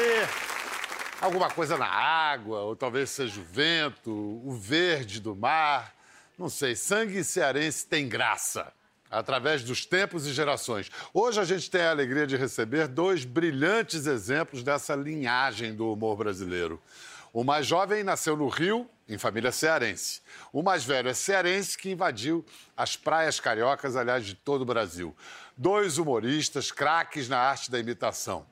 ser alguma coisa na água, ou talvez seja o vento, o verde do mar. Não sei, sangue cearense tem graça. Através dos tempos e gerações. Hoje a gente tem a alegria de receber dois brilhantes exemplos dessa linhagem do humor brasileiro. O mais jovem nasceu no Rio, em família cearense. O mais velho é cearense que invadiu as praias cariocas, aliás, de todo o Brasil. Dois humoristas, craques na arte da imitação.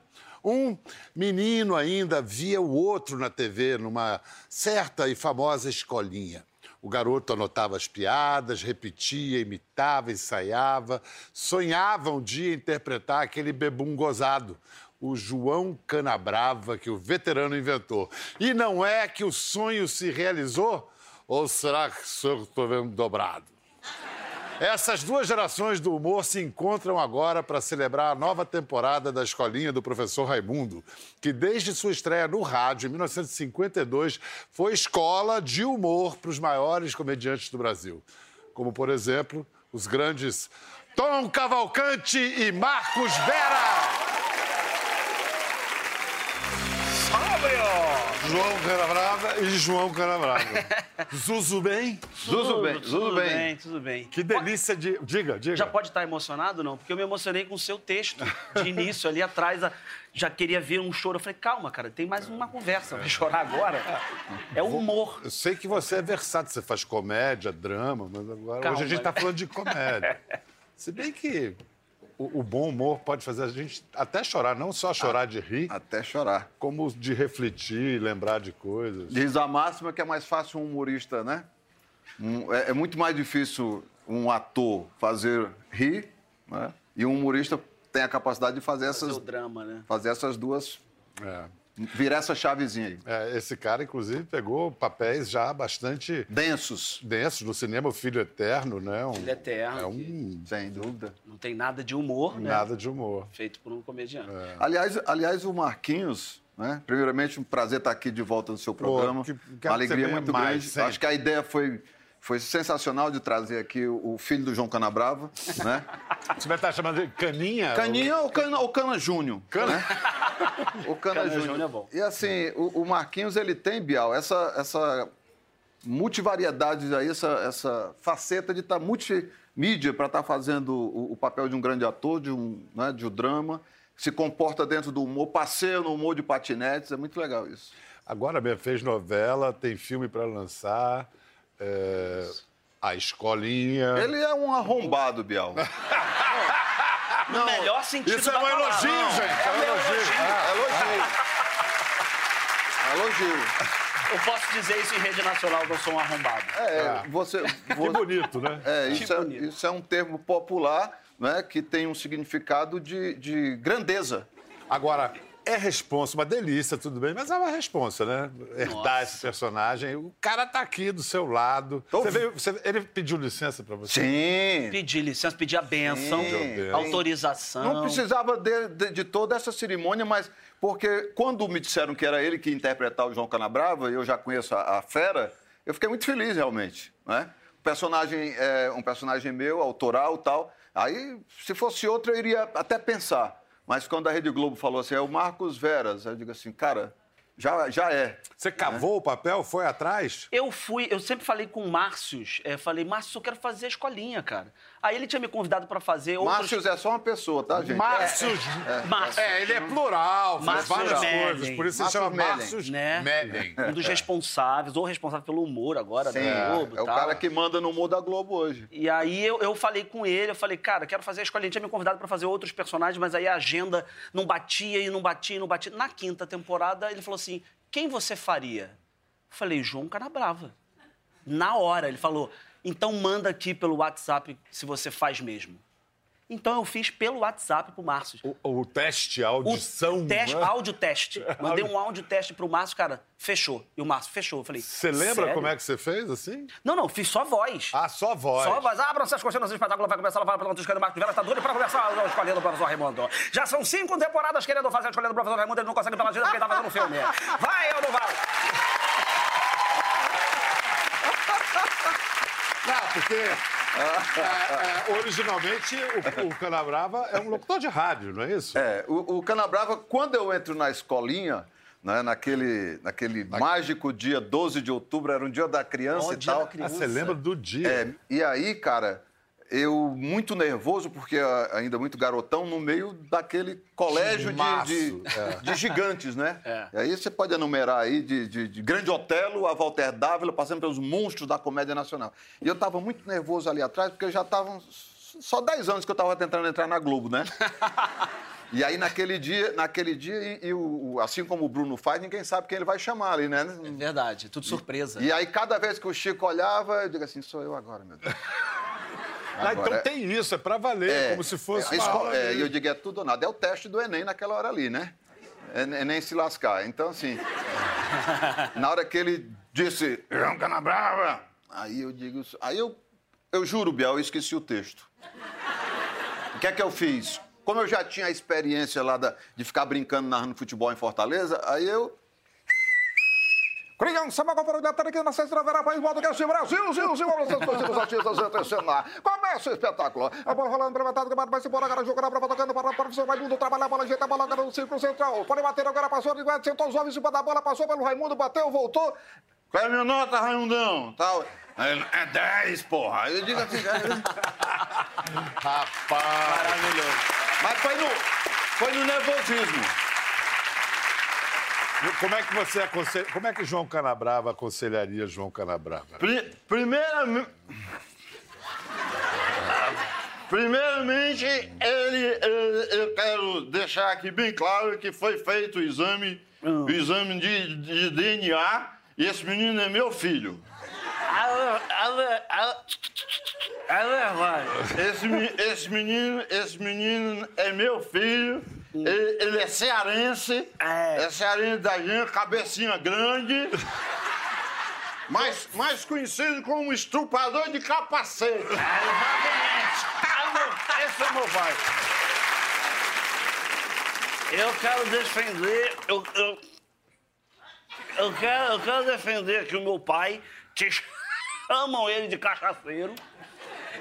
Um menino ainda via o outro na TV, numa certa e famosa escolinha. O garoto anotava as piadas, repetia, imitava, ensaiava, sonhava um dia interpretar aquele bebum gozado, o João Canabrava, que o veterano inventou. E não é que o sonho se realizou? Ou será que estou vendo dobrado? Essas duas gerações do humor se encontram agora para celebrar a nova temporada da Escolinha do Professor Raimundo, que desde sua estreia no rádio em 1952 foi escola de humor para os maiores comediantes do Brasil. Como, por exemplo, os grandes Tom Cavalcante e Marcos Vera. João Canabrava e João Canabrava. Zuzu bem? Zuzu bem, Tudo Zuzu bem. bem, tudo bem. Que delícia de... Diga, diga. Já pode estar emocionado, não? Porque eu me emocionei com o seu texto de início ali atrás. a- Já queria ver um choro. Eu falei, calma, cara, tem mais uma conversa. Vai chorar agora? É o humor. Eu sei que você é versátil, você faz comédia, drama, mas agora Calma. hoje a gente está falando de comédia. Se bem que o, o bom humor pode fazer a gente até chorar, não só chorar de rir, Até chorar. como de refletir, lembrar de coisas. Diz a máxima que é mais fácil um humorista, né? Um- é, é muito mais difícil um ator fazer rir, né? E um humorista tem a capacidade de fazer Fazer essas, o drama, né? fazer essas duas. É. Virar essa chavezinha aí. É, esse cara, inclusive, pegou papéis já bastante Densos, densos no cinema, O Filho Eterno, né? Um, Filho Eterno, É um sem dúvida. Não tem nada de humor, né? nada de humor. Feito por um comediante. Aliás, aliás, o Marquinhos, né? Primeiramente, um prazer estar aqui de volta no seu programa. que- Uma quero que você alegria muito mais, grande. sempre. Acho que a ideia foi, foi sensacional de trazer aqui o, filho do João Canabrava, né? Você vai estar chamando de Caninha? Caninha ou Cana, ou Cana Júnior? Cana- Né? O Cana, Cana Júnior. Júnior é bom. E assim, o, o Marquinhos, ele tem, Bial, essa, essa multivariedade aí, essa, essa faceta de estar multimídia para estar fazendo o, o papel de um grande ator, de um, né, de um drama, se comporta dentro do humor, passeia no humor de patinetes, é muito legal isso. Agora mesmo fez novela, tem filme para lançar. É, A Escolinha. Ele é um arrombado, Bial. No melhor sentido Isso é um palavra. elogio, Não, gente. É É um um elogio. elogio. Elogio. Elogio. Eu posso dizer isso em rede nacional que eu sou um arrombado. É, você, Que bonito, né? É, isso, Que é, isso é um termo popular né, que tem um significado de, de grandeza. Agora, é responsa, uma delícia, tudo bem, mas é uma responsa, né? Herdar Nossa. esse personagem. O cara tá aqui do seu lado. Tô- Você veio- você- ele pediu licença para você? Sim. Pedir licença, pedir a benção, Sim. autorização. Não precisava de, de- de toda essa cerimônia, mas porque quando me disseram que era ele que ia interpretar o João Canabrava, e eu já conheço a, a fera, eu fiquei muito feliz realmente, né? O personagem é um personagem meu, autoral, tal. Aí, se fosse outro, eu iria até pensar. Mas quando a Rede Globo falou assim, é o Marcos Veras, eu digo assim, cara, já, já é. Você cavou o papel, foi atrás? Eu fui, eu sempre falei com o Márcios, é, falei, Márcio, eu quero fazer a escolinha, cara. Aí ele tinha me convidado pra fazer outros... Márcios é só uma pessoa, tá, gente? Márcios. Márcio. É, ele é plural, faz Márcio várias Mellen. coisas. Por isso se Márcio chama Mellen. Márcios Né? Mellen. Um dos responsáveis, ou responsável pelo humor agora Sim, da Globo é o tal. cara que manda no humor da Globo hoje. E aí eu, eu falei com ele, eu falei, cara, quero fazer a escolinha. Ele tinha me convidado pra fazer outros personagens, mas aí a agenda não batia e não batia e não batia. Na quinta temporada, ele falou assim: quem você faria? Eu falei, João Canabrava. Na hora, ele falou, então manda aqui pelo WhatsApp se você faz mesmo. Então eu fiz pelo WhatsApp pro Márcio. O, o teste, a O audição. teste, né? áudio teste. Mandei um áudio teste pro Márcio, cara, fechou. E o Márcio fechou. Eu falei, Você lembra "Sério?" como é que você fez, assim? Não, não, fiz só voz. Ah, só voz. Só voz. Abram suas coxinhas, o espetáculo vai começar. Vai pela escolha do Marcos Vera. Está doido pra começar a escolha do professor Raimundo. Já são cinco temporadas querendo fazer a escolha do professor Raimundo. Ele não consegue pela agenda porque ele tá fazendo filme. Vai ou não vai? Porque é, é, originalmente, o, o Canabrava é um locutor de rádio, não é isso? É, o, o Canabrava, quando eu entro na escolinha, né, naquele, naquele mágico dia 12 de outubro, era um dia da criança Ó, e dia tal. da criança. Ah, você lembra do dia? É, e aí, cara, eu muito nervoso, porque ah, ainda muito garotão, no meio daquele colégio de, de, é. de gigantes, né? É. E aí você pode enumerar aí de, de, de Grande Otelo a Walter Dávila, passando pelos monstros da comédia nacional. E eu estava muito nervoso ali atrás, porque já estavam só 10 anos que eu estava tentando entrar na Globo, né? E aí, naquele dia, naquele dia e, e o, assim como o Bruno faz, ninguém sabe quem ele vai chamar ali, né? É verdade, tudo surpresa. E aí, cada vez que o Chico olhava, eu digo assim, sou eu agora, meu Deus. Ah, Agora, então tem isso, é pra valer, como se fosse é, escola- é, eu digo, é tudo ou nada. É o teste do Enem naquela hora ali, né? É, é nem se lascar. Então, assim, na hora que ele disse, João Canabrava, aí eu digo, aí eu, eu juro, Biel, eu esqueci o texto. O que é que eu fiz? Como eu já tinha a experiência lá da- de ficar brincando narrando futebol em Fortaleza, aí eu Criança, uma comunidade aqui na sexta verá país modo que este Brasil, Zil, Zil, torcidas artistas lá. Começa o espetáculo. A bola rolando, levantado, que vai se embora, agora jogando, a bola tocando para o professor Raimundo, trabalhar a bola, ajeitar a bola agora no círculo central. Pode bater, agora passou, de sentou os homens em cima da bola, passou pelo Raimundo, bateu, voltou. Qual é a minha nota, Raimundão? Tal. É, é 10, porra. Aí eu digo assim, Rapaz! Maravilhoso. mas foi no, foi no nervosismo. Como é que você aconselha... Como é que João Canabrava aconselharia João Canabrava? Pri- primeiramente. Primeiramente, ele, ele- eu quero deixar aqui bem claro que foi feito o exame, o exame de, de DNA e esse menino é meu filho. É verdade. Esse, esse menino, esse menino é meu filho. Ele, ele é cearense, É. é cearense da gente, cabecinha grande. Mais, mais conhecido como estrupador de capacete. Esse é meu pai. Eu quero defender. Eu, eu, eu, quero, eu quero defender que o meu pai, que chamam ele de cachaceiro,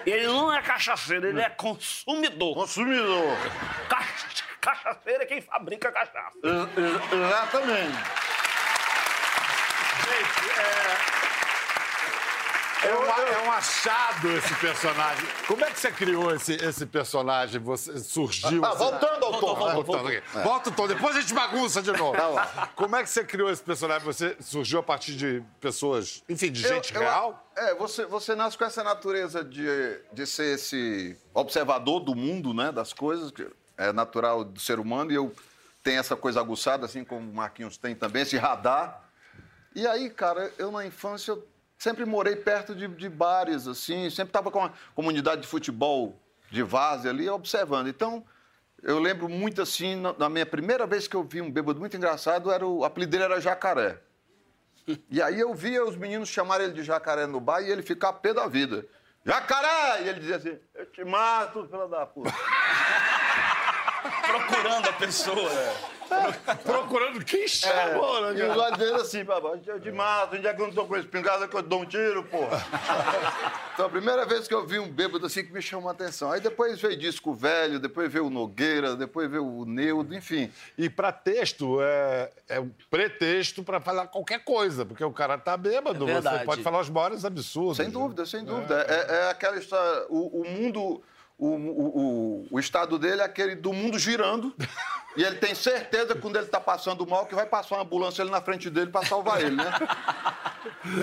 ele não é cachaceiro, ele é consumidor. Consumidor. Cachaceiro é quem fabrica cachaça. Ex- ex- Exatamente. É, uma- é um achado esse personagem. Como é que você criou esse, esse personagem? Você surgiu. Ah, assim- voltando ao tom. né? Voltando aqui. Volta o tom, depois a gente bagunça de novo. Como é que você criou esse personagem? Você surgiu a partir de pessoas, enfim, de gente Eu- eu- real? É, você, você nasce com essa natureza de, de ser esse observador do mundo, né? Das coisas, que é natural do ser humano, e eu tenho essa coisa aguçada, assim como o Marquinhos tem também, esse radar. E aí, cara, eu na infância eu sempre morei perto de, de bares, assim, sempre estava com a comunidade de futebol de várzea ali, observando. Então, eu lembro muito assim, na, na minha primeira vez que eu vi um bêbado muito engraçado, era o, o apelido dele era Jacaré. E aí eu via os meninos chamarem ele de jacaré no bar e ele ficar pé da vida. Jacaré! E ele dizia assim, eu te mato, filha da puta. Procurando a pessoa. Procurando quem chamou, né, E os olhos dele assim, eu te mato, onde é que eu não tô com espingarda que eu dou um tiro, porra? então, a primeira vez que eu vi um bêbado assim que me chamou a atenção. Aí depois veio disco velho, depois veio o Nogueira, depois veio o Neudo, enfim. E pra texto, é, é um pretexto pra falar qualquer coisa, porque o cara tá bêbado, É você pode falar os maiores absurdos. Sem dúvida, sem dúvida. É, é aquela história, o, o mundo, o, o, o, estado dele é aquele do mundo girando. e ele tem certeza quando ele está passando mal que vai passar uma ambulância ali na frente dele para salvar ele, né?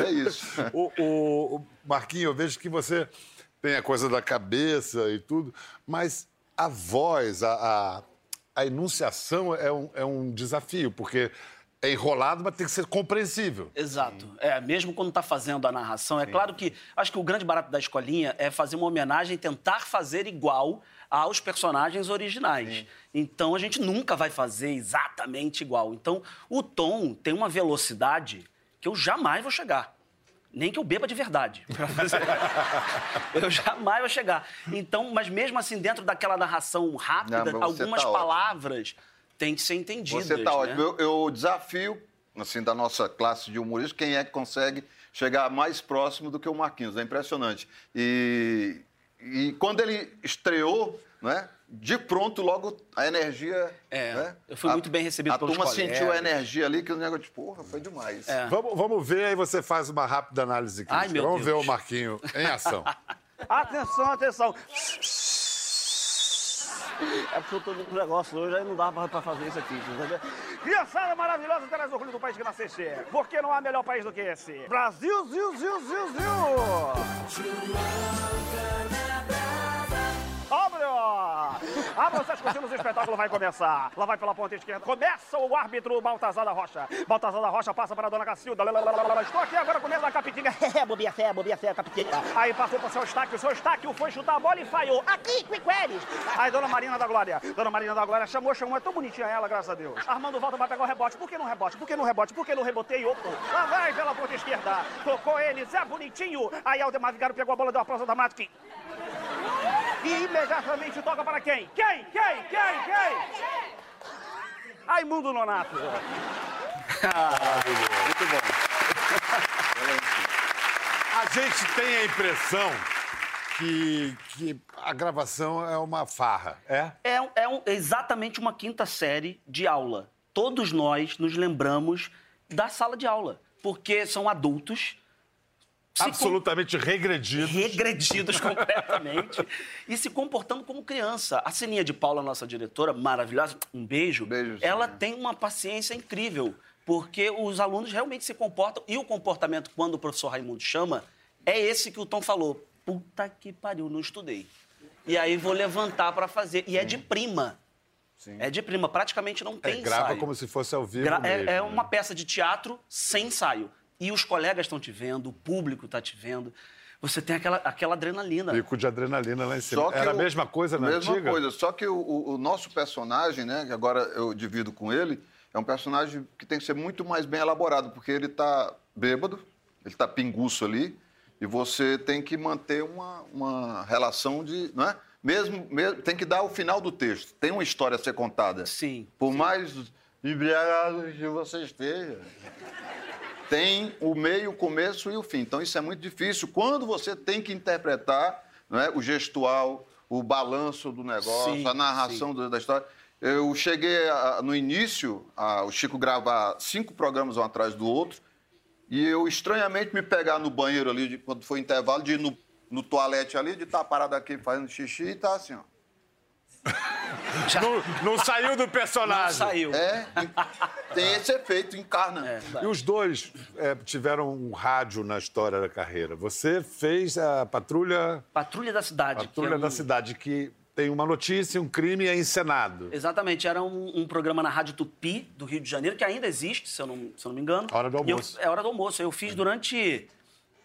É isso. O, o Marquinho, eu vejo que você tem a coisa da cabeça e tudo, mas a voz, a, a, a enunciação é um, é um desafio, porque é enrolado, mas tem que ser compreensível. Exato. É, mesmo quando está fazendo a narração, é claro que acho que o grande barato da escolinha é fazer uma homenagem, tentar fazer igual aos personagens originais. Então a gente nunca vai fazer exatamente igual. Então o tom tem uma velocidade que eu jamais vou chegar. Nem que eu beba de verdade. eu jamais vou chegar. Então, mas mesmo assim, dentro daquela narração rápida, Não, você algumas tá ótimo. Têm que ser entendidas. Você está né? ótimo. Eu, eu desafio, assim, da nossa classe de humoristas, quem é que consegue chegar mais próximo do que o Marquinhos. É impressionante. E, e quando ele estreou, né? De pronto, logo a energia. É, né? eu fui a, muito bem recebido A pelos turma colegas. sentiu a energia ali, que o negócio de porra, foi demais. É. Vamos, vamos ver, aí você faz uma rápida análise crítica. Ai, meu vamos ver Deus. o Marquinho em ação. Atenção, atenção. É porque eu tô com negócio hoje, aí não dá pra, fazer isso aqui, entendeu? Criançada maravilhosa, traz orgulho do país que nasceste. Porque não há melhor país do que esse. Brasil, ziu, ziu, ziu, ziu. Abre! Abra os seus cortinas, o espetáculo vai começar. Lá vai pela ponta esquerda. Começa o árbitro Baltazar da Rocha. Baltazar da Rocha passa para a dona Cacilda. Estou aqui agora com medo da. É, bobia fé, bobia fé, capitinga. Aí passou para o seu Estáquio. O seu Estáquio foi chutar a bola e falhou. Aqui, Quiqueles. Aí dona Marina da Glória. Dona Marina da Glória chamou, chamou. É tão bonitinha ela, graças a Deus. Armando volta para pegar o rebote. Por que não rebote? Por que não rebote? Por que não rebotei? Opa. Lá vai pela ponta esquerda. Tocou ele, Zé Bonitinho. Aí Aldemar Vigário pegou a bola, deu uma prosa dramática. E- e imediatamente toca para quem? Quem? Quem? Quem? Quem? Raimundo Nonato. Muito bom. A gente tem a impressão que, que a gravação é uma farra, é? É, é um- exatamente uma quinta série de aula. Todos nós nos lembramos da sala de aula, porque são adultos se com- Absolutamente regredidos. regredidos completamente e se comportando como criança. A Sininha de Paula, nossa diretora, maravilhosa, um beijo. Beijo, ela tem uma paciência incrível, porque os alunos realmente se comportam e o comportamento quando o professor Raimundo chama é esse que o Tom falou. Puta que pariu, não estudei. E aí vou levantar para fazer e é de prima. É de prima, praticamente não É, tem grava ensaio. como se fosse ao vivo Gra- é- mesmo, é, né? uma peça de teatro sem ensaio. E os colegas estão te vendo, o público está te vendo. Você tem aquela, aquela adrenalina. Pico de adrenalina lá em cima. Só que Era a o- mesma coisa na mesma antiga? coisa, só que o, o- nosso personagem, né, que agora eu divido com ele, é um personagem que tem que ser muito mais bem elaborado, porque ele está bêbado, ele está pinguço ali, e você tem que manter uma, uma relação de. Não é? mesmo, mesmo, tem que dar o final do texto. Tem uma história a ser contada. Sim. Por mais embriagado que você esteja. Tem o meio, o começo e o fim. Então, isso é muito difícil quando você tem que interpretar não é, o gestual, o balanço do negócio, Sim, a narração do- da história. Eu cheguei a- no início, a- o Chico gravar cinco programas um atrás do outro, e eu estranhamente me pegar no banheiro ali, de- quando foi intervalo, de ir no, no toalete ali, de estar parado aqui fazendo xixi e tá assim, ó. Não, não saiu do Não personagem. saiu. É, tem esse efeito, encarna. É. E os dois é, tiveram um rádio na história da carreira. Você fez a Patrulha, Patrulha da Cidade. Patrulha é um- da Cidade, que tem uma notícia, um crime e é encenado. Exatamente, era um, um programa na Rádio Tupi, do Rio de Janeiro, que ainda existe, se eu não, se eu não me engano. Hora do E eu- almoço. é hora do almoço. Eu fiz durante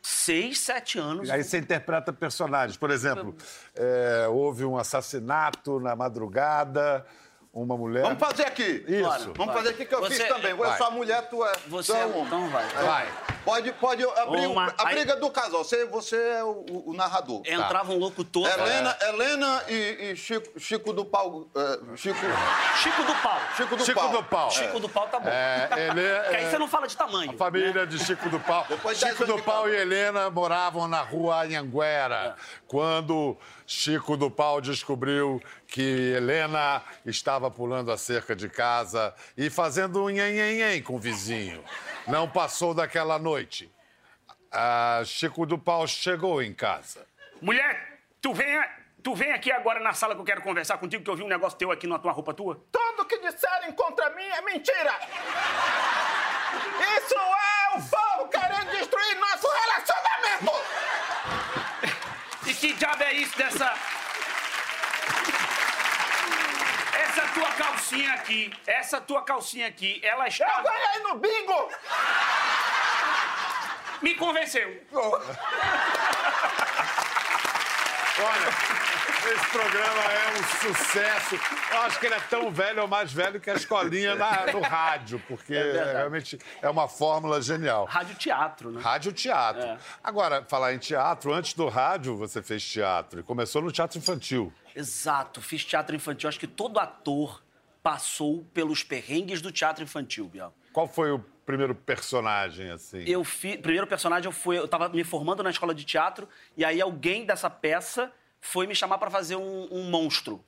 seis, sete anos. E aí você interpreta personagens. Por exemplo, é, houve um assassinato na madrugada, uma mulher. Vamos fazer aqui. Isso. Bora. Vamos Vai. fazer aqui que eu Você- fiz também. Eu vai. sou a mulher, tu é, Você tu é é- o homem. então vai. Vai. Pode, pode abrir o- Uma- a aí- briga do casal. Você, você é o, o- o narrador. Entrava um locutor. Helena, Helena e, e Chico, Chico do Pau. é, Chico, Chico do Pau. Chico do Chico Pau. do Pau. Chico do Pau tá bom. É, é- Porque aí você não fala de tamanho. A família de Chico do Pau. Depois Chico do Pau e Helena moravam na rua Anhanguera. Quando Chico do Pau descobriu que Helena estava pulando a cerca de casa e fazendo um nhen com o vizinho. Não passou daquela noite. Ah, Chico do Pau chegou em casa. Mulher, tu vem, tu vem aqui agora na sala que eu quero conversar contigo, que eu vi um negócio teu aqui na tua roupa tua. Tudo que disserem contra mim é mentira! Isso é o povo querendo destruir nosso relacionamento! Que diabo é isso dessa. Essa tua calcinha aqui, essa tua calcinha aqui, ela Eu está. ganhei no bingo! Me convenceu. Olha, esse programa é um sucesso. Eu acho que ele é tão velho ou mais velho que a escolinha na- no rádio, porque verdade. realmente é uma fórmula genial. Rádio teatro, né? Rádio teatro. É. Agora, falar em teatro, antes do rádio você fez teatro e começou no teatro infantil. Exato, fiz teatro infantil. Acho que todo ator passou pelos perrengues do teatro infantil, Biel. Qual foi o primeiro personagem, assim? Eu fiz. Primeiro personagem eu fui. Eu tava me formando na escola de teatro e aí alguém dessa peça foi me chamar para fazer um, um, monstro.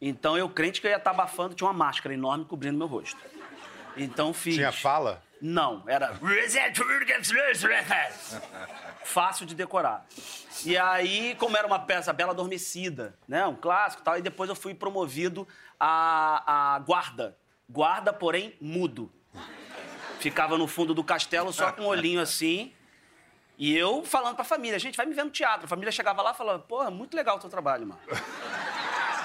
Então eu crente que eu ia estar tá abafando, tinha uma máscara enorme cobrindo meu rosto. Então fiz. Tinha fala? Não, era. Fácil de decorar. E aí, como era uma peça Bela Adormecida, né? Um clássico e tal, e depois eu fui promovido a, a guarda. Guarda, porém, mudo. Ficava no fundo do castelo só com um olhinho assim. E eu falando pra família, gente, vai me ver no teatro. A família chegava lá e falava, porra, muito legal o teu trabalho, mano.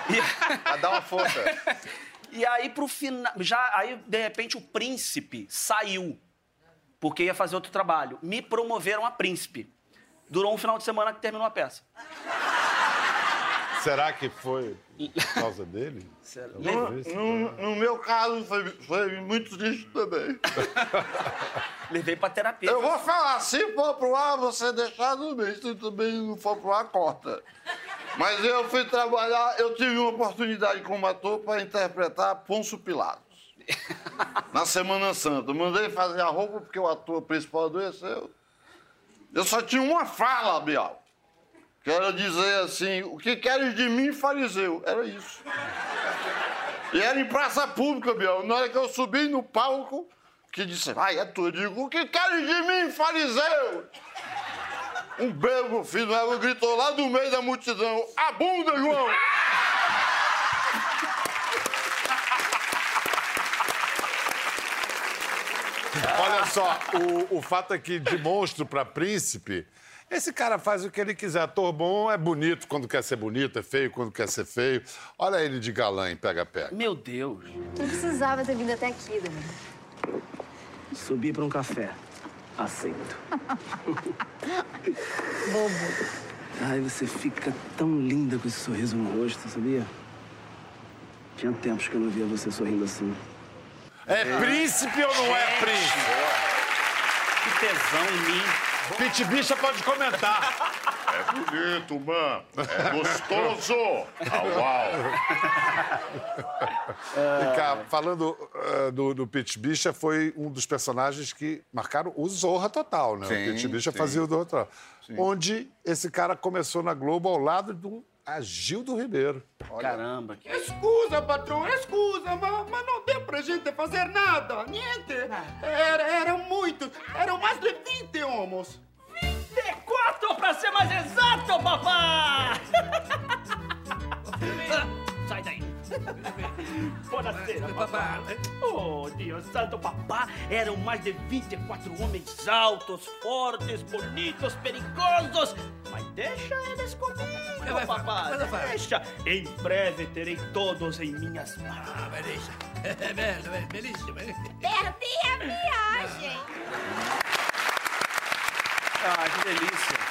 E... A dar uma força. E aí, pro final. Já, aí, de repente, o príncipe saiu. Porque ia fazer outro trabalho. Me promoveram a príncipe. Durou um final de semana que terminou a peça. Será que foi por causa dele? No, no, no, meu caso, foi, foi muito triste também. Levei pra terapia. Eu vou falar, se for pro ar, você deixar no meio. Se também não for pro ar, corta. Mas eu fui trabalhar, eu tive uma oportunidade como ator para interpretar Ponço Pilatos. Na Semana Santa. mandei fazer a roupa porque o ator principal adoeceu. Eu só tinha uma fala, Bial. Que era dizer assim, o que queres de mim, fariseu? Era isso. E era em praça pública, Bial. Na hora que eu subi no palco, que disse, vai, é tu. Eu digo, o que queres de mim, fariseu? Um bebo, filho dela, gritou lá do meio da multidão: A bunda, João! Olha só, o, o fato aqui de monstro para príncipe. Esse cara faz o que ele quiser. Ator bom é bonito quando quer ser bonito, é feio quando quer ser feio. Olha ele de galã em pega-pega. Meu Deus. Não precisava ter vindo até aqui, Dani. Subi para um café. Aceito. Bobo. Ai, você fica tão linda com esse sorriso no rosto, sabia? Tinha tempos que eu não via você sorrindo assim. É príncipe ou não é príncipe? Que tesão em mim. Pit Bicha pode comentar. É bonito, mano. É gostoso. Au, au. Vem cá, falando uh, do, do Pit Bicha, foi um dos personagens que marcaram o Zorra Total, né? Sim, o Pit Bicha sim. fazia o Zorra Total. Onde esse cara começou na Globo ao lado do Agildo Ribeiro. Caramba. Que... Scusa, patrão, scusa, mas, mas não deu pra gente fazer nada, niente. Era, eram muitos, eram mais de 20 homens. 24 pra ser mais exato, papá! Sai daí. Buonasera, papá. Oh, Deus santo, papá. Eram mais de 24 homens altos, fortes, bonitos, perigosos. Mas deixa eles comigo, papá. Deixa. Em breve terei todos em minhas mãos. Perdi a viagem. Ah, que delícia.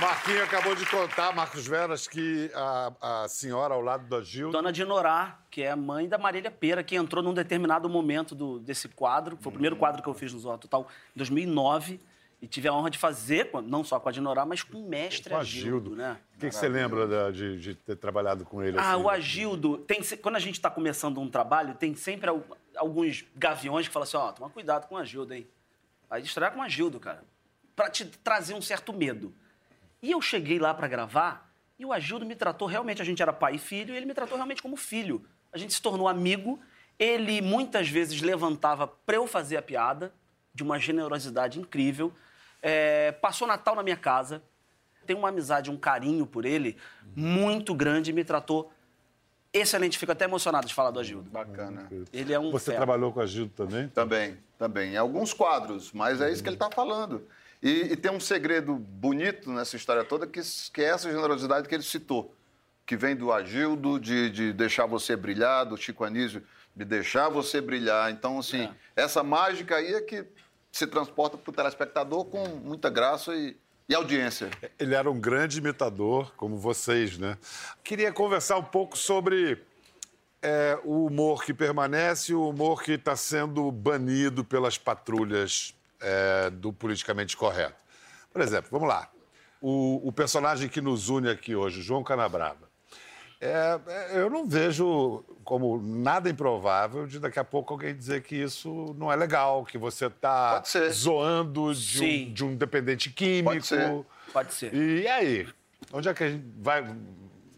Marquinho acabou de contar, Marcos Veras, que a, a senhora ao lado do Agildo... Dona Dinorá, que é a mãe da Marília Pera, que entrou num determinado momento do- desse quadro. Foi o primeiro quadro que eu fiz no Zorra Total em 2009. E tive a honra de fazer, não só com a Dinorá, mas com o mestre Com Agildo, Agildo. né? O que, que você lembra da- de, de ter trabalhado com ele? Ah, assim? o Agildo, tem, quando a gente está começando um trabalho, tem sempre al- alguns gaviões que falam assim, ó, toma cuidado com o Agildo, hein? Aí distrai com o Agildo, cara. Pra te trazer um certo medo. E eu cheguei lá pra gravar e o Agildo me tratou realmente, a gente era pai e filho, e ele me tratou realmente como filho. A gente se tornou amigo. Ele muitas vezes levantava pra eu fazer a piada, de uma generosidade incrível. É, passou Natal na minha casa. Tenho uma amizade, um carinho por ele muito grande e me tratou excelente. Fico até emocionado de falar do Agildo. Bacana. Ele é um Você fera. trabalhou com o Agildo também? Também, também. Em alguns quadros, mas é isso que ele está falando. E, e tem um segredo bonito nessa história toda, que, que é essa generosidade que ele citou. Que vem do Agildo, de, de deixar você brilhar, do Chico Anísio, de deixar você brilhar. Então, assim, essa mágica aí é que se transporta para o telespectador com muita graça e, e audiência. Ele era um grande imitador, como vocês, né? Queria conversar um pouco sobre é, o humor que permanece e o humor que está sendo banido pelas patrulhas é, do politicamente correto. Por exemplo, vamos lá. O, o personagem que nos une aqui hoje, João Canabrava. É, é, eu não vejo como nada improvável de daqui a pouco alguém dizer que isso não é legal, que você está zoando de um, de um dependente químico. Pode ser. Pode ser. E aí? Onde é que a gente vai.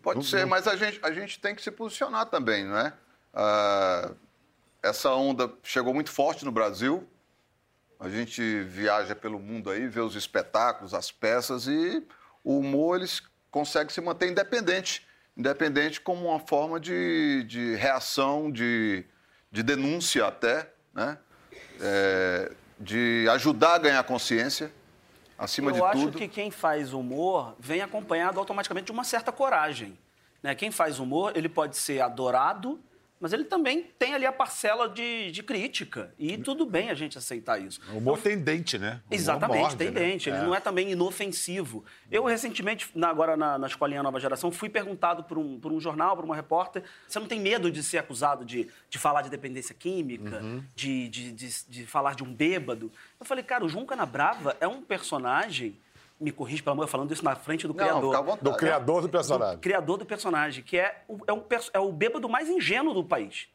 Pode Não- ser, não- mas a gente, a gente tem que se posicionar também, não é? Ah, essa onda chegou muito forte no Brasil. A gente viaja pelo mundo aí, vê os espetáculos, as peças e o humor eles consegue se manter independente, independente como uma forma de, de reação, de, de denúncia até, né? É, de ajudar a ganhar consciência, acima Eu de acho tudo. que quem faz humor vem acompanhado automaticamente de uma certa coragem. Né? Quem faz humor, ele pode ser adorado, mas ele também tem ali a parcela de, de crítica. E tudo bem a gente aceitar isso. O humor tem dente, né? O Exatamente, morde, tem né? dente. Ele não é também inofensivo. Eu, recentemente, na- agora na, na Escolinha Nova Geração, fui perguntado por um, por um jornal, por uma repórter, você não tem medo de ser acusado de, de falar de dependência química, Uhum. de, de, de, de falar de um bêbado? Eu falei, cara, o João Canabrava é um personagem, me corrige pelo amor, falando isso na frente do Não, criador. vontade. Do criador do personagem. Do criador do personagem, que é o, é, um, é o bêbado mais ingênuo do país.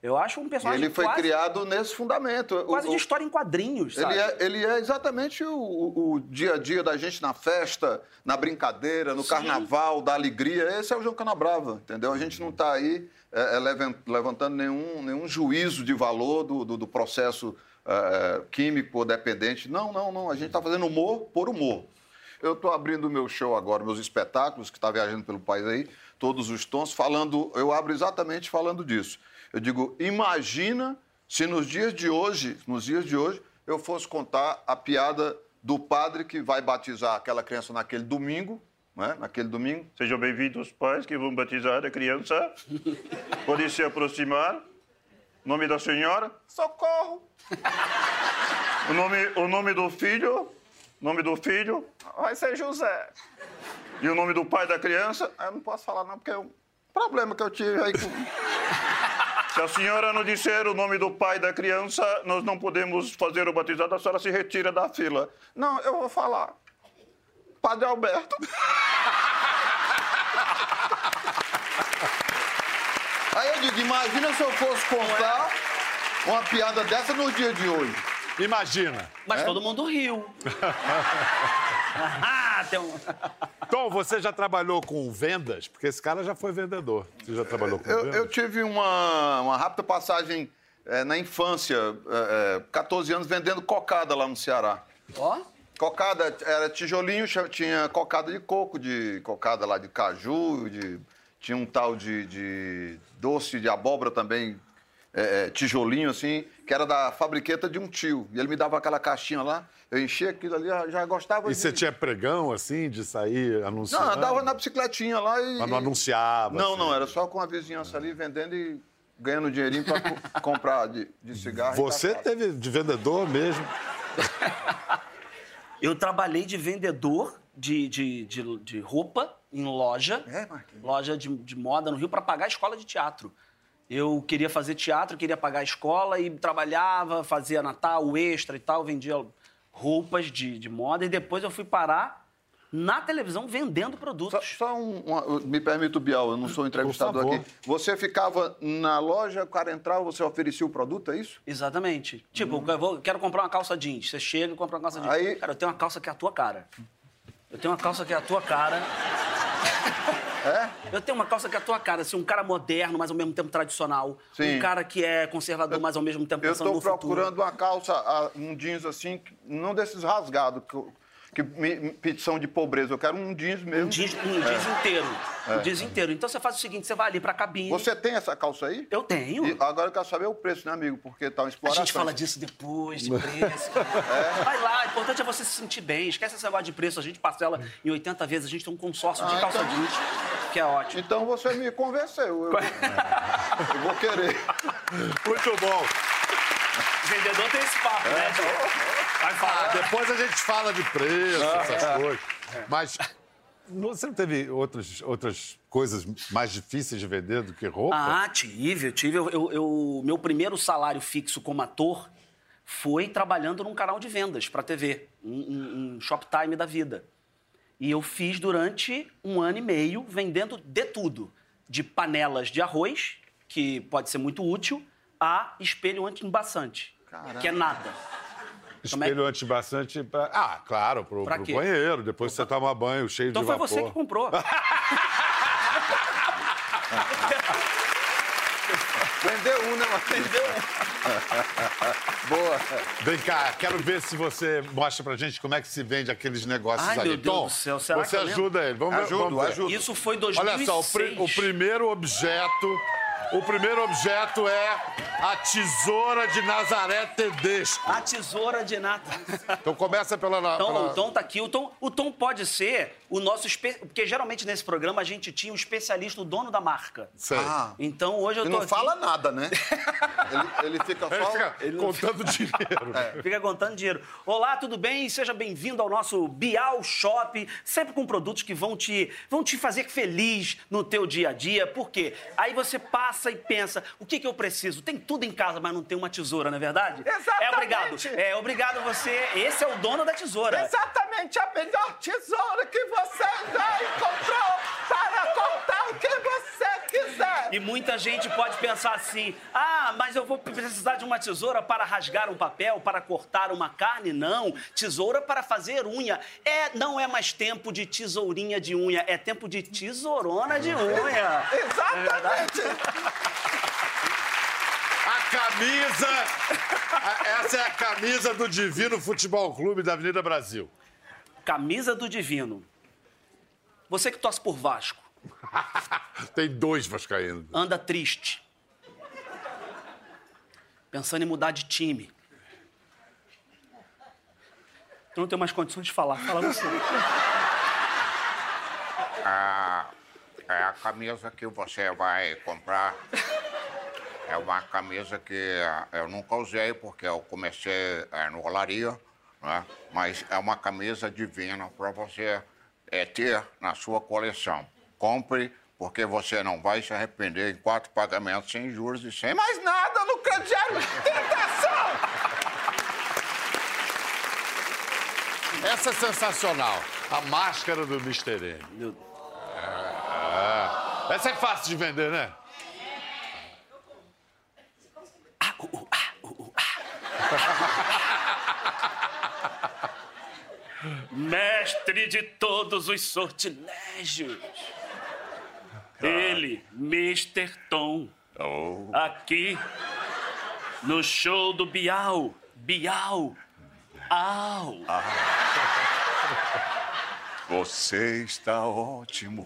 Eu acho um E personagem ele foi quase, criado nesse fundamento. Quase o- de história em quadrinhos, sabe? Ele é, ele é exatamente o, o- dia a dia da gente na festa, na brincadeira, no carnaval, da alegria. Esse é o João Canabrava, entendeu? A gente não está aí é, é, levan- levantando nenhum, nenhum juízo de valor do, do- do processo é, químico ou dependente. Não, não, não. A gente está fazendo humor por humor. Eu estou abrindo meu show agora, meus espetáculos, que está viajando pelo país aí, todos os tons, falando. Eu abro exatamente falando disso. Eu digo, imagina se nos dias de hoje, nos dias de hoje, eu fosse contar a piada do padre que vai batizar aquela criança naquele domingo, né? Naquele domingo. Sejam bem-vindos, pais que vão batizar a criança. Podem se aproximar. Nome da senhora? Socorro! O nome, o nome do filho? Nome do filho? Vai ser José. E o nome do pai da criança? Ah, Eu não posso falar não, porque é um problema que eu tive aí com... Se a senhora não disser o nome do pai da criança, nós não podemos fazer o batizado, a senhora se retira da fila. Não, eu vou falar. Padre Alberto. Aí eu digo, imagina se eu fosse contar uma piada dessa nos dias de hoje. Imagina. Mas todo mundo riu. ah, tem um... Tom, você já trabalhou com vendas? Porque esse cara já foi vendedor. Você já trabalhou com Eu, vendas? eu tive uma, uma rápida passagem eh, na infância, eh, 14 anos, vendendo cocada lá no Ceará. Ó, Cocada era tijolinho, tinha cocada de coco, de cocada lá de caju, de, tinha um tal de, de doce de abóbora também, é, é, tijolinho assim, que era da fabriqueta de um tio. E ele me dava aquela caixinha lá, eu enchia aquilo ali, já, gostava E de... você tinha pregão, assim, de sair anunciando? Não, andava na bicicletinha lá e... Mas não anunciava? Não, assim. não, era só com a vizinhança ali vendendo e ganhando dinheirinho pra co- comprar de, de cigarro. Você teve de vendedor mesmo? eu trabalhei de vendedor de, de, de, de roupa em loja. É, Marquinhos. Loja de, de moda no Rio para pagar a escola de teatro. Eu queria fazer teatro, queria pagar a escola e trabalhava, fazia Natal, extra e tal, vendia roupas de, de moda e depois eu fui parar na televisão vendendo Só, produtos. só um, uma- me permita, Bial, eu não sou entrevistador favor. aqui. Você ficava na loja, o cara entrava, você oferecia o produto, é isso? Exatamente. Tipo, eu vou- quero comprar uma calça jeans. Você chega e compra uma calça jeans. Aí- Cara, eu tenho uma calça que é a tua cara. Eu tenho uma calça que é a tua cara. É? Eu tenho uma calça que é a tua cara, assim, um cara moderno, mas ao mesmo tempo tradicional. Sim. Um cara que é conservador, mas ao mesmo tempo Eu pensando estou no futuro. procurando uma calça, ah, um jeans assim, não desses rasgados, que, são de pobreza. Eu quero um jeans mesmo. Um jeans, um jeans inteiro. Um jeans inteiro. Então você faz o seguinte, você vai ali pra cabine. Você tem essa calça aí? Eu tenho. E agora eu quero saber o preço, né, amigo? Porque tá uma A exploração. gente fala disso depois, de preço. É. Vai lá, o importante é você se sentir bem. Esquece esse negócio de preço. A gente parcela em 80 vezes, a gente tem um consórcio de Ah, calça então- jeans, que é ótimo. Então você me convenceu. Eu, eu vou querer. Muito bom. Vendedor tem esse papo, né? de- Vai falar. Depois a gente fala de preço, essas coisas. Mas você não teve outras, outras coisas mais difíceis de vender do que roupa? Ah, tive, eu tive. Eu, eu- eu- meu primeiro salário fixo como ator foi trabalhando num canal de vendas para TV, um, um, um Shoptime da vida. E eu fiz durante um ano e meio vendendo de tudo. de panelas de arroz, que pode ser muito útil, a espelho anti-embaçante, que é nada. É- Espelho antibaçante pra... Ah, claro, pro, Pra pro banheiro. Depois você toma banho cheio Então de foi vapor. você que comprou. Vendeu um, né? Mas vendeu um. Boa. Vem cá, quero ver se você mostra pra gente como é que se vende aqueles negócios Ai, ali. meu Deus Tom, do céu, será você que eu lembro? ajuda ele. Vamos ver, Ajudo, vamos ver. ajudo. Isso foi Olha 2006. só, o, pri- o primeiro objeto... O primeiro objeto é a tesoura de Nazaré Tedesco. A tesoura de nata. Então começa pela... Então, pela... o Tom tá aqui. O Tom, o Tom pode ser o nosso... Espe... Porque geralmente nesse programa a gente tinha um especialista, o dono da marca. Sei. Ah. Então hoje eu Ele tô não aqui... fala nada, né? Ele, ele fica Ele só... fica contando dinheiro. Fica contando dinheiro. Olá, tudo bem? Seja bem-vindo ao nosso Bial Shop, sempre com produtos que vão te, vão te fazer feliz no teu dia a dia. Por quê? Aí você passa e pensa, o que, que eu preciso? Tem tudo em casa, mas não tem uma tesoura, não é verdade? Exatamente. É obrigado. É obrigado você. Esse é o dono da tesoura. Exatamente a melhor tesoura que você já encontrou para cortar o que você quiser. E muita gente pode pensar assim: ah, mas eu vou precisar de uma tesoura para rasgar um papel, para cortar uma carne? Não. Tesoura para fazer unha. É, não é mais tempo de tesourinha de unha, é tempo de tesourona de unha. Exatamente. A camisa. Essa é a camisa do Divino Futebol Clube da Avenida Brasil. Camisa do Divino. Você que torce por Vasco, Tem dois vascaínos. anda triste. Pensando em mudar de time. Eu não tenho mais condições de falar. Fala você. É a camisa que você vai comprar. É uma camisa que eh, eu nunca usei porque eu comecei eh, no olaria, né? mas é uma camisa divina para você eh, ter na sua coleção. Compre porque você não vai se arrepender em quatro pagamentos sem juros e sem mais nada no crediário. Tentação. Essa é sensacional. A máscara do Mr. M. Meu- É. Essa é fácil de vender, né? Ah, uh, uh, ah, uh, uh, ah. Mestre de todos os sortilégios. Ele, Mr. Tom. Aqui, no show do Bial. Bial. Au. Você está ótimo.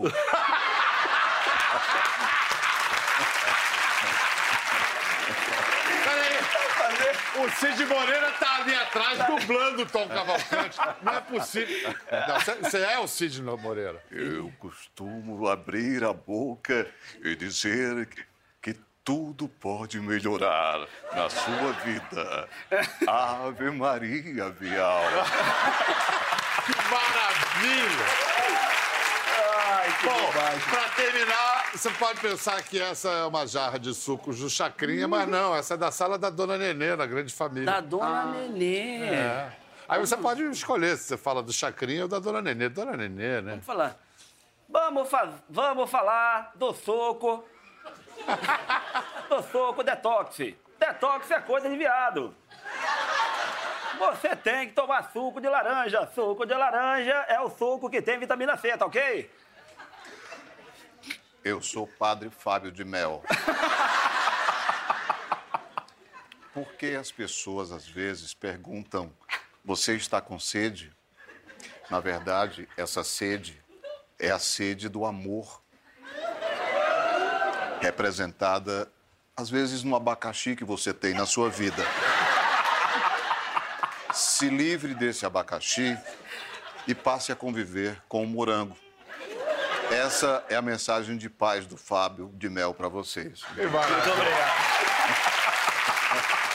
O Cid Moreira tá ali atrás dublando o Tom Cavalcante. Não é possível. Você- é o Cid Moreira. Eu costumo abrir a boca e dizer que, que tudo pode melhorar na sua vida. Ave Maria, Vial. Maravilha! Bom, pra terminar, você pode pensar que essa é uma jarra de sucos do Chacrinha, mas não, essa é da sala da Dona Nenê, na grande família. Da Dona Nenê. É. Aí você pode escolher se você fala do Chacrinha ou da Dona Nenê. Dona Nenê, né? Vamos falar. Vamos, fa- vamos falar do soco. do soco detox. Detox é coisa de viado. Você tem que tomar suco de laranja. Suco de laranja é o suco que tem vitamina C, tá ok? Eu sou padre Fábio de Mel. Por que as pessoas às vezes perguntam: você está com sede? Na verdade, essa sede é a sede do amor. Representada, às vezes, no abacaxi que você tem na sua vida. Se livre desse abacaxi e passe a conviver com o morango. Essa é a mensagem de paz do Fábio de Mel para vocês. Muito obrigado.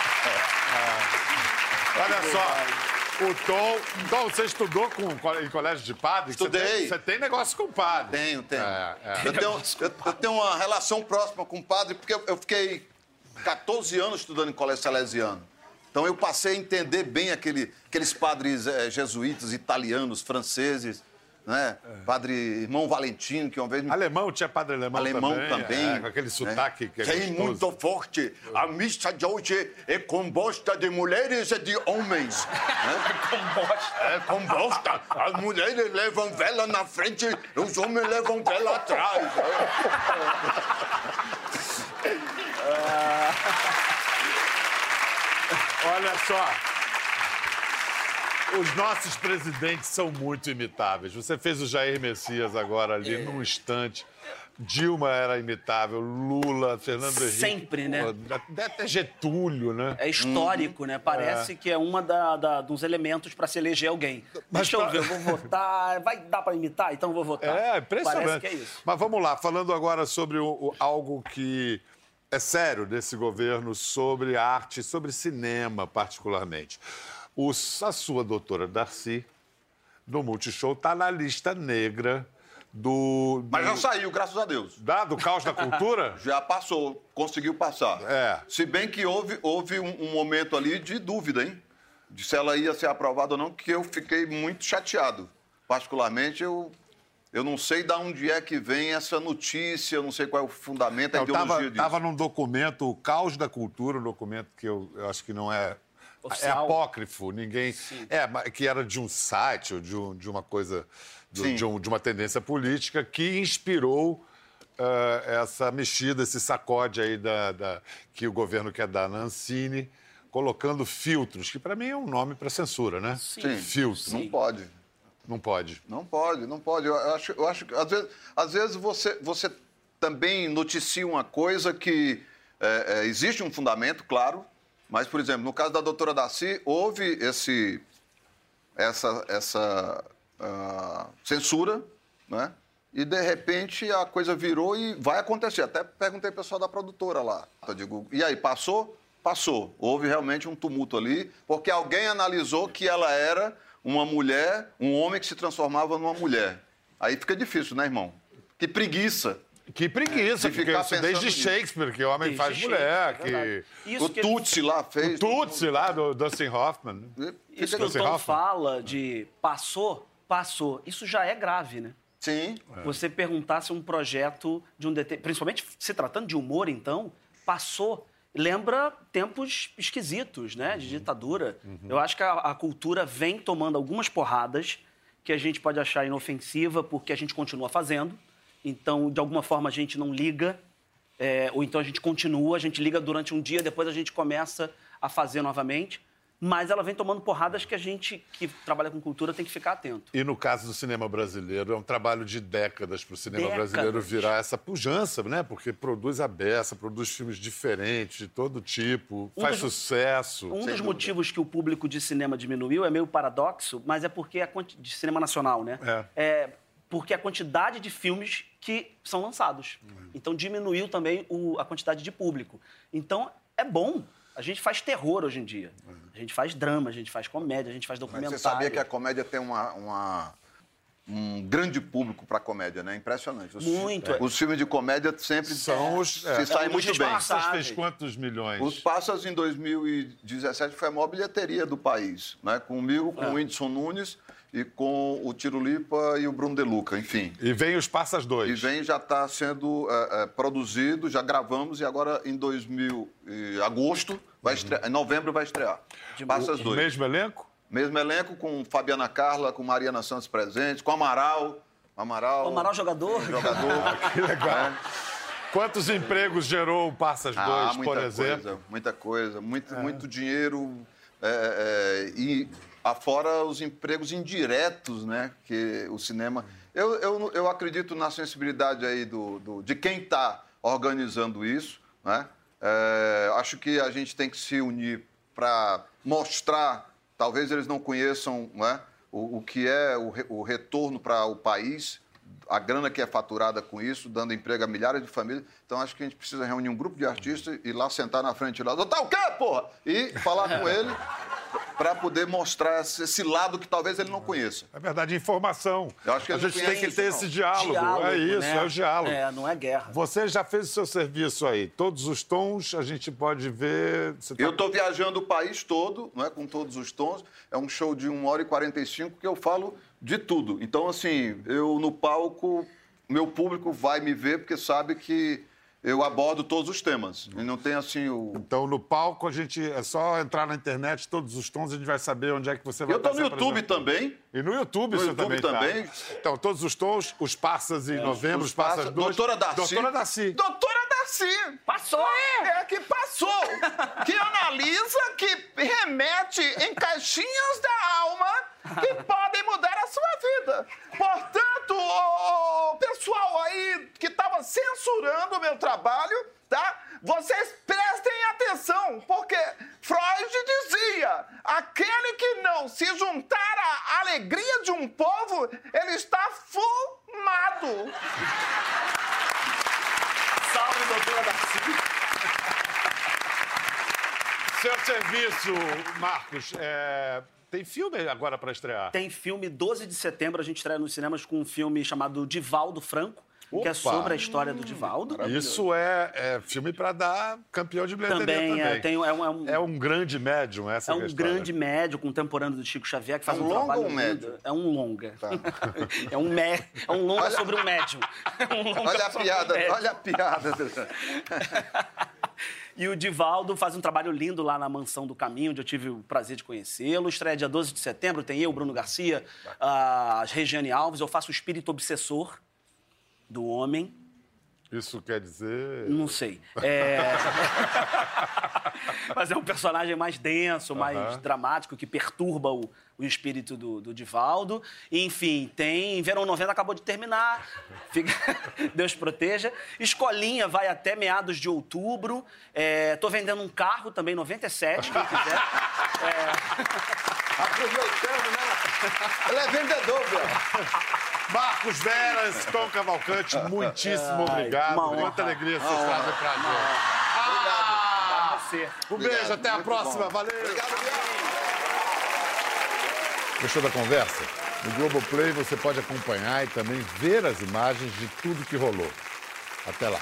Olha só, o Tom. Tom, você estudou com, co- em colégio de padre? Você Estudei. tem- Você tem negócio com padre. Tenho, tenho. É, é. Eu, tenho eu, eu tenho uma relação próxima com o padre, porque eu, eu fiquei 14 anos estudando em colégio salesiano. Então eu passei a entender bem aquele, aqueles padres eh, jesuítas, italianos, franceses. Né? Padre Irmão Valentino, que uma vez... Alemão, tinha padre alemão, Alemão também. também. é, com aquele né? sotaque que é gostoso. muito forte. A missa de hoje é composta de mulheres e de homens. composta? É composta. As mulheres levam vela na frente, os homens levam vela atrás. Olha só. Os nossos presidentes são muito imitáveis. Você fez o Jair Messias agora ali, É. num instante. Dilma era imitável, Lula, Fernando Henrique. Sempre, né? pô, Até Getúlio, né? É histórico, né? Parece que é uma da, da- dos elementos para se eleger alguém. Mas Deixa eu pra- ver, eu vou votar. Vai dar para imitar? Então eu vou votar. É, impressionante. Parece que é isso. Mas vamos lá, falando agora sobre o- o- algo que é sério desse governo, sobre arte, sobre cinema, particularmente. A sua doutora Darcy, do Multishow, está na lista negra do. do Mas já saiu, graças a Deus. da- do caos da cultura? Já passou, conseguiu passar. É. Se bem que houve, houve um, um momento ali de dúvida, hein? De se ela ia ser aprovada ou não, que eu fiquei muito chateado. Particularmente, eu, eu não sei de onde é que vem essa notícia, eu não sei qual é o fundamento, a Eu ideologia estava disso. tava num documento, o Caos da Cultura, um documento que eu, eu acho que não é. É Oficial. apócrifo, ninguém. É, mas que era de um site ou de, um- de uma coisa, do- Sim. de, um- de uma tendência política que inspirou ah, essa mexida, esse sacode aí da, da- que o governo quer dar na Ancine, colocando filtros, que para mim é um nome para censura, né? Sim. Filtro. Não pode. Não pode. Não pode, não pode. Eu acho, eu acho que às vezes, às vezes você, você também noticia uma coisa que é, é, existe um fundamento, claro, mas, por exemplo, no caso da doutora Darcy, houve esse, essa, essa ah, censura, né? E, de repente, a coisa virou e vai acontecer. Até perguntei pro pessoal da produtora lá. Eu digo, e aí, passou? Passou. Houve realmente um tumulto ali, porque alguém analisou que ela era uma mulher, um homem que se transformava numa mulher. Aí fica difícil, né, irmão? Que preguiça. Que preguiça, De porque ficar isso pensando desde nisso. Shakespeare, que homem Desde faz Shakespeare, mulher, é que. o que- Tutsi lá fez. Tutsi lá, do Dustin Hoffman. Isso que o Dustin Tom Hoffman. fala de passou, passou, isso já é grave, né? Sim. Você perguntar se um projeto de um determinado. Principalmente se tratando de humor, então, passou. Lembra tempos esquisitos, né? De ditadura. Eu acho que a, a cultura vem tomando algumas porradas que a gente pode achar inofensiva porque a gente continua fazendo. Então, de alguma forma, a gente não liga. é, ou então a gente continua, a gente liga durante um dia, depois a gente começa a fazer novamente. Mas ela vem tomando porradas que a gente que trabalha com cultura tem que ficar atento. E no caso do cinema brasileiro, é um trabalho de décadas para o cinema Décadas. brasileiro virar essa pujança, né? Porque produz a beça, produz filmes diferentes, de todo tipo, Um faz dos- sucesso. Um dos dúvida. motivos que o público de cinema diminuiu é meio paradoxo, mas é porque a de cinema nacional, né? É. porque a quantidade de filmes que são lançados. Então diminuiu também o- a quantidade de público. Então é bom. A gente faz terror hoje em dia. A gente faz drama, a gente faz comédia, a gente faz Mas documentário. você sabia que a comédia tem uma, uma- um grande público para comédia, né? Impressionante. Os, Muito, é. Os filmes de comédia sempre São os- se é. saem É dos muito bem. Passas fez quantos milhões? Os Passas em 2017 foi a maior bilheteria do país, né? Comigo, com É. o Whindersson Nunes e com o Tiro Lipa e o Bruno De Luca, enfim. E vem os Passas dois. E vem já está sendo é, é, produzido, já gravamos e agora em 2000, e agosto, vai estrear, em novembro vai estrear. Passas O dois. mesmo elenco? Mesmo elenco com Fabiana Carla, com Mariana Santos presentes, com Amaral. Amaral. O Amaral jogador? Jogador. Que legal. Quantos empregos gerou o Passas Ah, dois, muita por exemplo? Coisa, muita coisa, muito, muito dinheiro. é, é, e afora os empregos indiretos, né? Que o cinema. Eu, eu, eu acredito na sensibilidade aí do, do- de quem está organizando isso, né? É, acho que a gente tem que se unir para mostrar, talvez eles não conheçam né, o, o que é o, re- o retorno para o país, a grana que é faturada com isso, dando emprego a milhares de famílias. Então, acho que a gente precisa reunir um grupo de artistas e lá sentar na frente lá, tá o quê, porra? E falar com ele para poder mostrar esse lado que talvez ele não conheça. É verdade, informação. Eu acho que a gente tem que ter isso, esse não. diálogo. É isso, né? é o diálogo. É, não é guerra. Você já fez o seu serviço aí. Todos os tons a gente pode ver. Você tá- Eu estou viajando o país todo, não é, com todos os tons. É um show de 1 hora e 45 que eu falo de tudo. Então, assim, eu no palco, meu público vai me ver porque sabe que eu abordo todos os temas. E não tem assim o. Então, no palco, a gente é só entrar na internet, todos os tons, a gente vai saber onde é que você vai Eu tô estar no YouTube também. E no YouTube No você YouTube também, também. tá. Então, todos os tons, os passas em novembro, os, Os passas passa- dois. Doutora Darcy. Doutora Darcy. Doutora Darcy. Passou! É que passou, que analisa, que remete em caixinhas da alma que podem mudar a sua vida. Portanto, o pessoal aí que estava censurando o meu trabalho, tá? Vocês prestem atenção, porque Freud dizia: aquele que não se juntar à alegria de um povo, ele está fumado. Salve, doutora Darcy. Seu serviço, Marcos, é, tem filme agora para estrear? Tem filme 12 de setembro, a gente estreia nos cinemas com um filme chamado Divaldo Franco, que é Opa! sobre a história do Divaldo. Isso é, é filme para dar campeão de bilheteria também. Também, é, tem, é, um, é um- É um grande médium, essa é um a história. grande médio contemporâneo do Chico Xavier que faz É um um, longa trabalho ou um médio? É um longa. é um mé, é um longa Olha- sobre um médium. É um longa Olha a um piada, médium. olha a piada. E o Divaldo faz um trabalho lindo lá na Mansão do Caminho, onde eu tive o prazer de conhecê-lo. Estreia dia 12 de setembro, tem eu, Bruno Garcia, a Regiane Alves. Eu faço o espírito obsessor do homem. Isso quer dizer. Não sei. É... Mas é um personagem mais denso, mais Aham. dramático, que perturba o, o espírito do, do Divaldo. Enfim, tem. Verão 90 acabou de terminar. Fica- Deus proteja. Escolinha vai até meados de outubro. É... Tô vendendo um carro também, 97, quem quiser. Aproveitando, né? Ele é vendedor, velho. Marcos Veras, Tom Cavalcante, muitíssimo obrigado. Quanta alegria vocês trazem pra gente. Ah, Você. um beijo, até a muito próxima. bom. Valeu. Obrigado. Gostou da conversa? No Globoplay você pode acompanhar e também ver as imagens de tudo que rolou. Até lá.